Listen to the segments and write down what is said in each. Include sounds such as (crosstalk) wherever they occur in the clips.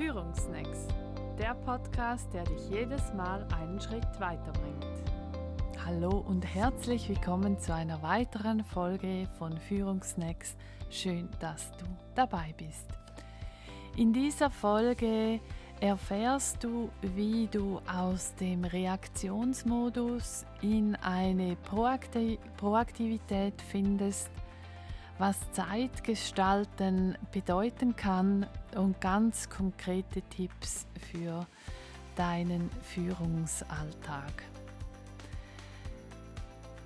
Führungsnacks, der Podcast, der dich jedes Mal einen Schritt weiterbringt. Hallo und herzlich willkommen zu einer weiteren Folge von Führungsnacks. Schön, dass du dabei bist. In dieser Folge erfährst du, wie du aus dem Reaktionsmodus in eine Proaktivität findest was Zeitgestalten bedeuten kann und ganz konkrete Tipps für deinen Führungsalltag.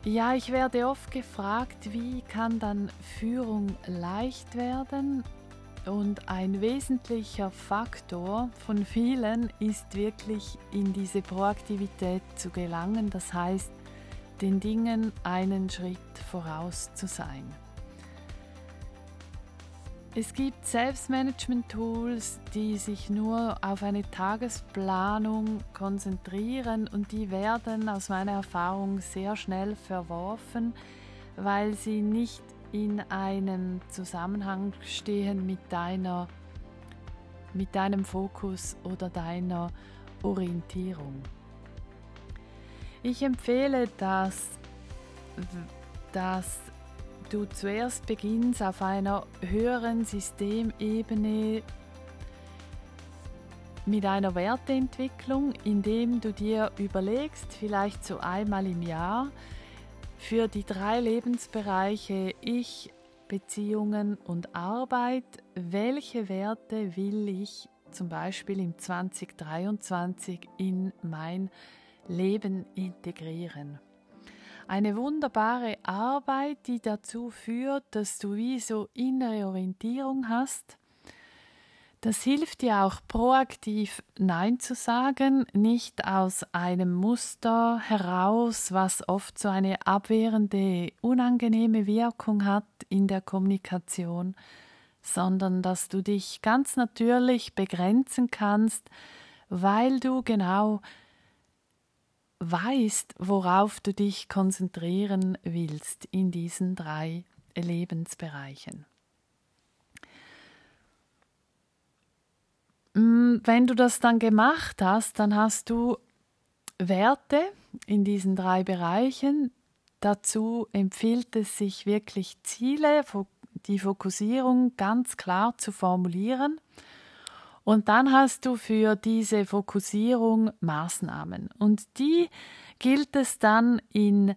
Ja, ich werde oft gefragt, wie kann dann Führung leicht werden? Und ein wesentlicher Faktor von vielen ist wirklich in diese Proaktivität zu gelangen, das heißt, den Dingen einen Schritt voraus zu sein. Es gibt Selbstmanagement-Tools, die sich nur auf eine Tagesplanung konzentrieren und die werden aus meiner Erfahrung sehr schnell verworfen, weil sie nicht in einem Zusammenhang stehen mit deiner mit deinem Fokus oder deiner Orientierung. Ich empfehle, dass, dass du zuerst beginnst auf einer höheren Systemebene mit einer Werteentwicklung, indem du dir überlegst, vielleicht so einmal im Jahr, für die drei Lebensbereiche Ich, Beziehungen und Arbeit, welche Werte will ich zum Beispiel im 2023 in mein Leben integrieren eine wunderbare Arbeit, die dazu führt, dass du wie so innere Orientierung hast. Das hilft dir auch proaktiv Nein zu sagen, nicht aus einem Muster heraus, was oft so eine abwehrende, unangenehme Wirkung hat in der Kommunikation, sondern dass du dich ganz natürlich begrenzen kannst, weil du genau weißt, worauf du dich konzentrieren willst in diesen drei Lebensbereichen. Mm, wenn du das dann gemacht hast, dann hast du Werte in diesen drei Bereichen. Dazu empfiehlt es sich wirklich Ziele, die Fokussierung ganz klar zu formulieren und dann hast du für diese Fokussierung Maßnahmen. Und die gilt es dann in,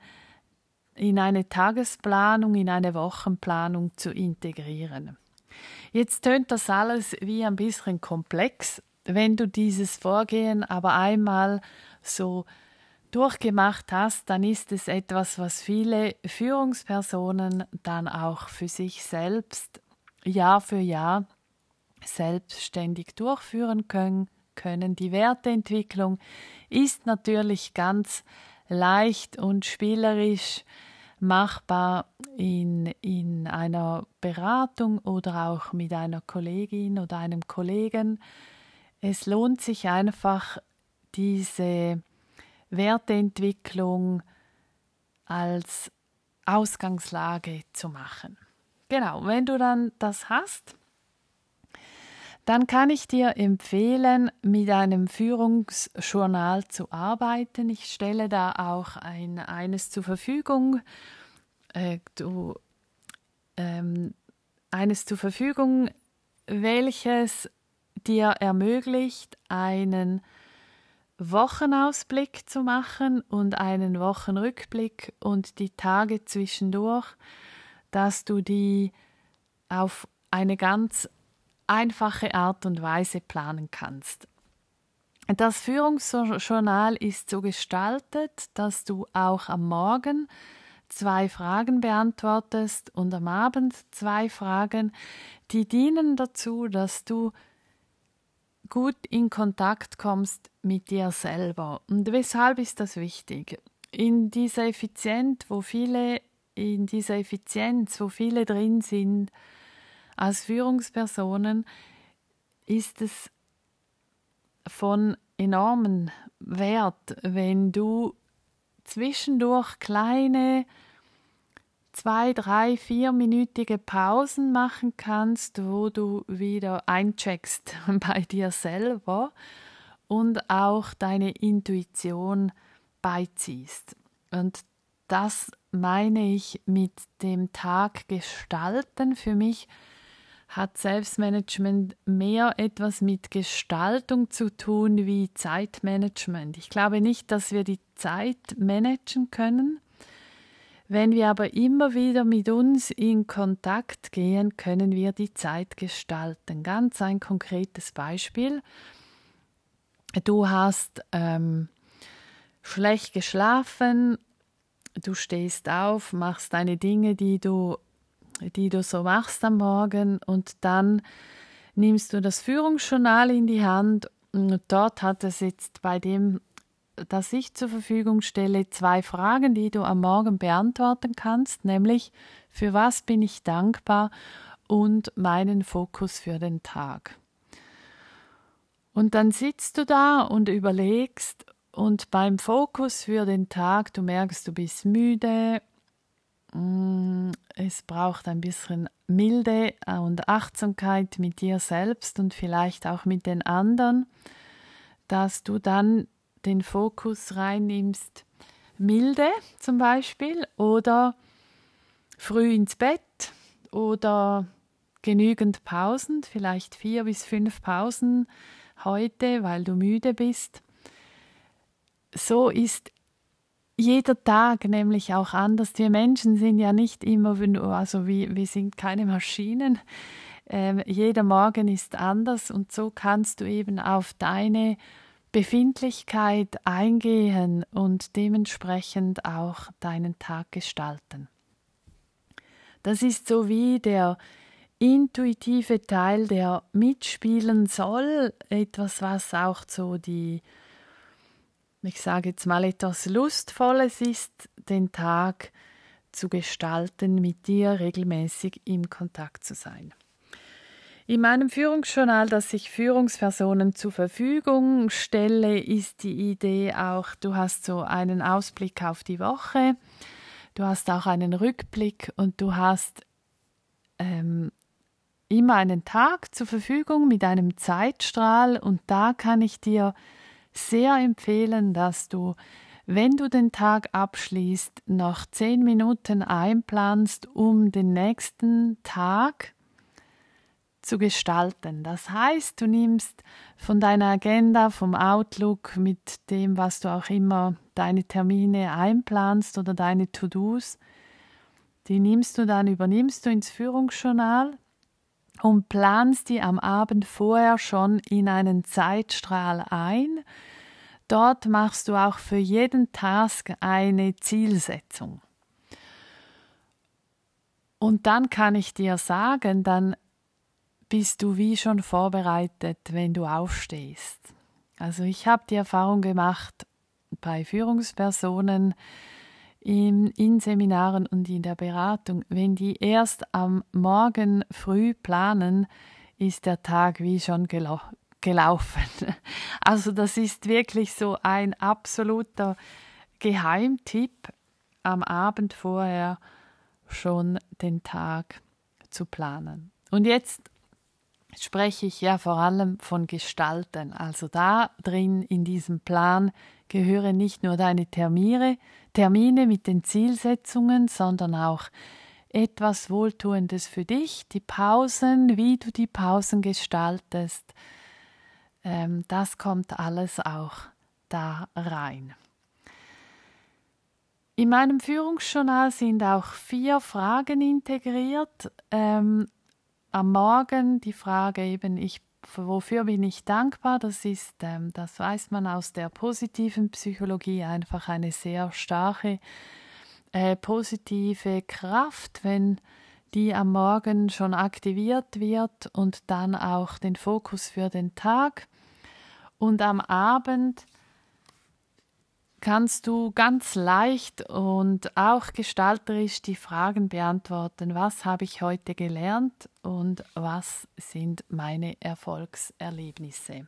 in eine Tagesplanung, in eine Wochenplanung zu integrieren. Jetzt tönt das alles wie ein bisschen komplex. Wenn du dieses Vorgehen aber einmal so durchgemacht hast, dann ist es etwas, was viele Führungspersonen dann auch für sich selbst Jahr für Jahr selbstständig durchführen können. können. Die Werteentwicklung ist natürlich ganz leicht und spielerisch machbar in, in einer Beratung oder auch mit einer Kollegin oder einem Kollegen. Es lohnt sich einfach, diese Werteentwicklung als Ausgangslage zu machen. Genau, wenn du dann das hast, dann kann ich dir empfehlen, mit einem Führungsjournal zu arbeiten. Ich stelle da auch ein, eines zur Verfügung. Äh, du, ähm, eines zur Verfügung, welches dir ermöglicht, einen Wochenausblick zu machen und einen Wochenrückblick und die Tage zwischendurch, dass du die auf eine ganz einfache Art und Weise planen kannst. Das Führungsjournal ist so gestaltet, dass du auch am Morgen zwei Fragen beantwortest und am Abend zwei Fragen, die dienen dazu, dass du gut in Kontakt kommst mit dir selber. Und weshalb ist das wichtig? In dieser Effizienz, wo viele in dieser Effizienz, wo viele drin sind, als Führungspersonen ist es von enormen Wert, wenn du zwischendurch kleine zwei, drei, vierminütige Pausen machen kannst, wo du wieder eincheckst (laughs) bei dir selber und auch deine Intuition beiziehst. Und das meine ich mit dem Tag gestalten. Für mich hat Selbstmanagement mehr etwas mit Gestaltung zu tun wie Zeitmanagement. Ich glaube nicht, dass wir die Zeit managen können. Wenn wir aber immer wieder mit uns in Kontakt gehen, können wir die Zeit gestalten. Ganz ein konkretes Beispiel. Du hast ähm, schlecht geschlafen, du stehst auf, machst deine Dinge, die du, die du so machst am Morgen. Und dann nimmst du das Führungsjournal in die Hand. Und dort hat es jetzt bei dem, das ich zur Verfügung stelle, zwei Fragen, die du am Morgen beantworten kannst, nämlich für was bin ich dankbar? Und meinen Fokus für den Tag. Und dann sitzt du da und überlegst. Und beim Fokus für den Tag, du merkst, du bist müde, es braucht ein bisschen Milde und Achtsamkeit mit dir selbst und vielleicht auch mit den anderen, dass du dann den Fokus reinnimmst, Milde zum Beispiel oder früh ins Bett oder genügend Pausen, vielleicht vier bis fünf Pausen heute, weil du müde bist. So ist jeder Tag nämlich auch anders. Wir Menschen sind ja nicht immer, also wir, wir sind keine Maschinen. Ähm, jeder Morgen ist anders und so kannst du eben auf deine Befindlichkeit eingehen und dementsprechend auch deinen Tag gestalten. Das ist so wie der intuitive Teil, der mitspielen soll, etwas, was auch so die, ich sage jetzt mal etwas Lustvolles ist, den Tag zu gestalten, mit dir regelmäßig im Kontakt zu sein. In meinem Führungsjournal, das ich Führungspersonen zur Verfügung stelle, ist die Idee auch, du hast so einen Ausblick auf die Woche, du hast auch einen Rückblick und du hast ähm, immer einen Tag zur Verfügung mit einem Zeitstrahl und da kann ich dir sehr empfehlen, dass du, wenn du den Tag abschließt, noch zehn Minuten einplanst, um den nächsten Tag zu gestalten. Das heißt, du nimmst von deiner Agenda, vom Outlook, mit dem, was du auch immer deine Termine einplanst oder deine To-Dos, die nimmst du dann, übernimmst du ins Führungsjournal und planst die am Abend vorher schon in einen Zeitstrahl ein. Dort machst du auch für jeden Task eine Zielsetzung. Und dann kann ich dir sagen, dann bist du wie schon vorbereitet, wenn du aufstehst. Also ich habe die Erfahrung gemacht bei Führungspersonen, in, in Seminaren und in der Beratung, wenn die erst am Morgen früh planen, ist der Tag wie schon gelaufen. (laughs) Also das ist wirklich so ein absoluter Geheimtipp, am Abend vorher schon den Tag zu planen. Und jetzt spreche ich ja vor allem von Gestalten. Also da drin in diesem Plan gehören nicht nur deine Termine, Termine mit den Zielsetzungen, sondern auch etwas Wohltuendes für dich, die Pausen, wie du die Pausen gestaltest. Ähm, das kommt alles auch da rein. In meinem Führungsjournal sind auch vier Fragen integriert. Ähm, am Morgen die Frage eben, ich wofür bin ich dankbar? Das ist, ähm, das weiß man aus der positiven Psychologie, einfach eine sehr starke äh, positive Kraft, wenn die am Morgen schon aktiviert wird und dann auch den Fokus für den Tag. Und am Abend kannst du ganz leicht und auch gestalterisch die Fragen beantworten, was habe ich heute gelernt und was sind meine Erfolgserlebnisse.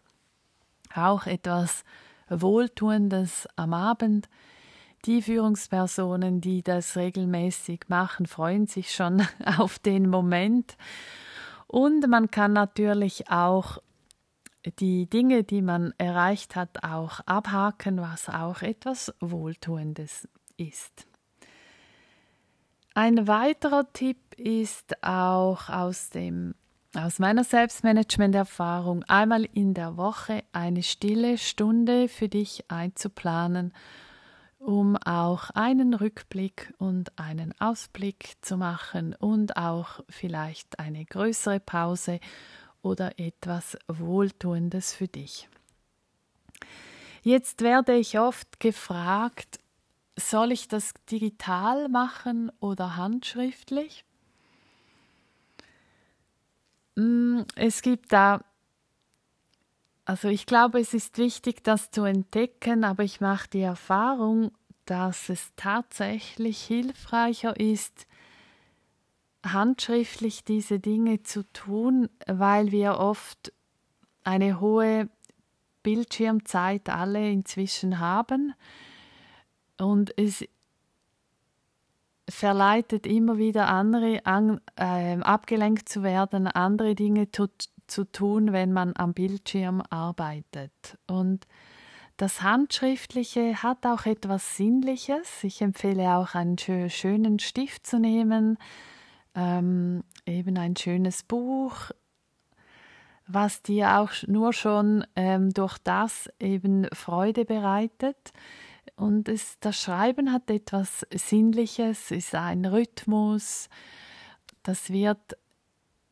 Auch etwas Wohltuendes am Abend. Die Führungspersonen, die das regelmäßig machen, freuen sich schon (laughs) auf den Moment. Und man kann natürlich auch die Dinge, die man erreicht hat, auch abhaken, was auch etwas Wohltuendes ist. Ein weiterer Tipp ist auch aus dem aus meiner Selbstmanagement-Erfahrung einmal in der Woche eine stille Stunde für dich einzuplanen, um auch einen Rückblick und einen Ausblick zu machen und auch vielleicht eine größere Pause oder etwas Wohltuendes für dich. Jetzt werde ich oft gefragt, soll ich das digital machen oder handschriftlich? Mm, es gibt da, also ich glaube, es ist wichtig, das zu entdecken, aber ich mache die Erfahrung, dass es tatsächlich hilfreicher ist, handschriftlich diese Dinge zu tun, weil wir oft eine hohe Bildschirmzeit alle inzwischen haben und es verleitet immer wieder andere an, äh, abgelenkt zu werden, andere Dinge zu, zu tun, wenn man am Bildschirm arbeitet. Und das Handschriftliche hat auch etwas Sinnliches. Ich empfehle auch einen schönen Stift zu nehmen, ähm, eben ein schönes Buch, was dir auch nur schon ähm, durch das eben Freude bereitet. Und es, das Schreiben hat etwas Sinnliches, ist ein Rhythmus. Das wird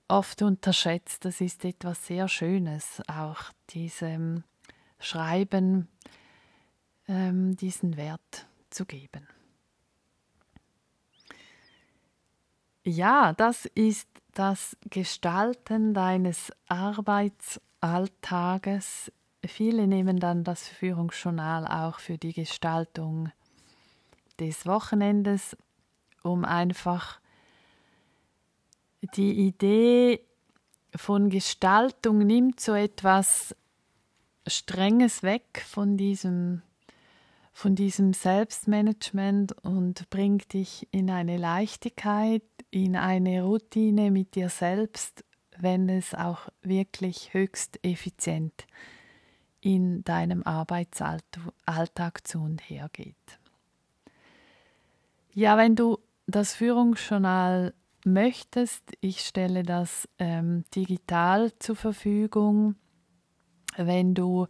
oft unterschätzt. Das ist etwas sehr Schönes, auch diesem Schreiben ähm, diesen Wert zu geben. Ja, das ist das Gestalten deines Arbeitsalltages. Viele nehmen dann das Führungsjournal auch für die Gestaltung des Wochenendes, um einfach die Idee von Gestaltung nimmt so etwas Strenges weg von diesem, von diesem Selbstmanagement und bringt dich in eine Leichtigkeit, in eine Routine mit dir selbst, wenn es auch wirklich höchst effizient in deinem Arbeitsalltag zu und her geht. Ja, wenn du das Führungsjournal möchtest, ich stelle das ähm, digital zur Verfügung. Wenn du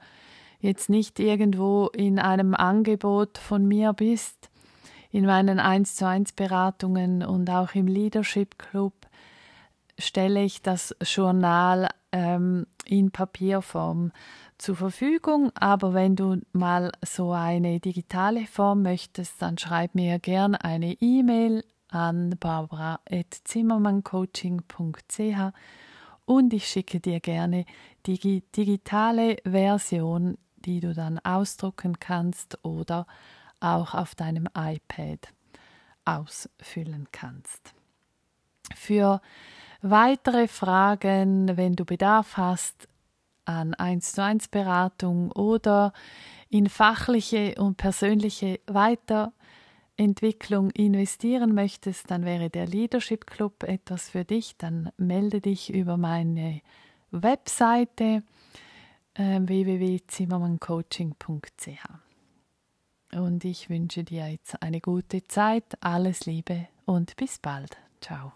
jetzt nicht irgendwo in einem Angebot von mir bist, in meinen 1 zu 1 Beratungen und auch im Leadership Club stelle ich das Journal ähm, in Papierform zur Verfügung, aber wenn du mal so eine digitale Form möchtest, dann schreib mir gern eine E-Mail an barbara.zimmermanncoaching.ch und ich schicke dir gerne die digitale Version, die du dann ausdrucken kannst oder auch auf deinem iPad ausfüllen kannst. Für weitere Fragen, wenn du Bedarf hast, an 1 zu 1 Beratung oder in fachliche und persönliche Weiterentwicklung investieren möchtest, dann wäre der Leadership Club etwas für dich. Dann melde dich über meine Webseite äh, www.zimmermanncoaching.ch. Und ich wünsche dir jetzt eine gute Zeit, alles Liebe und bis bald. Ciao.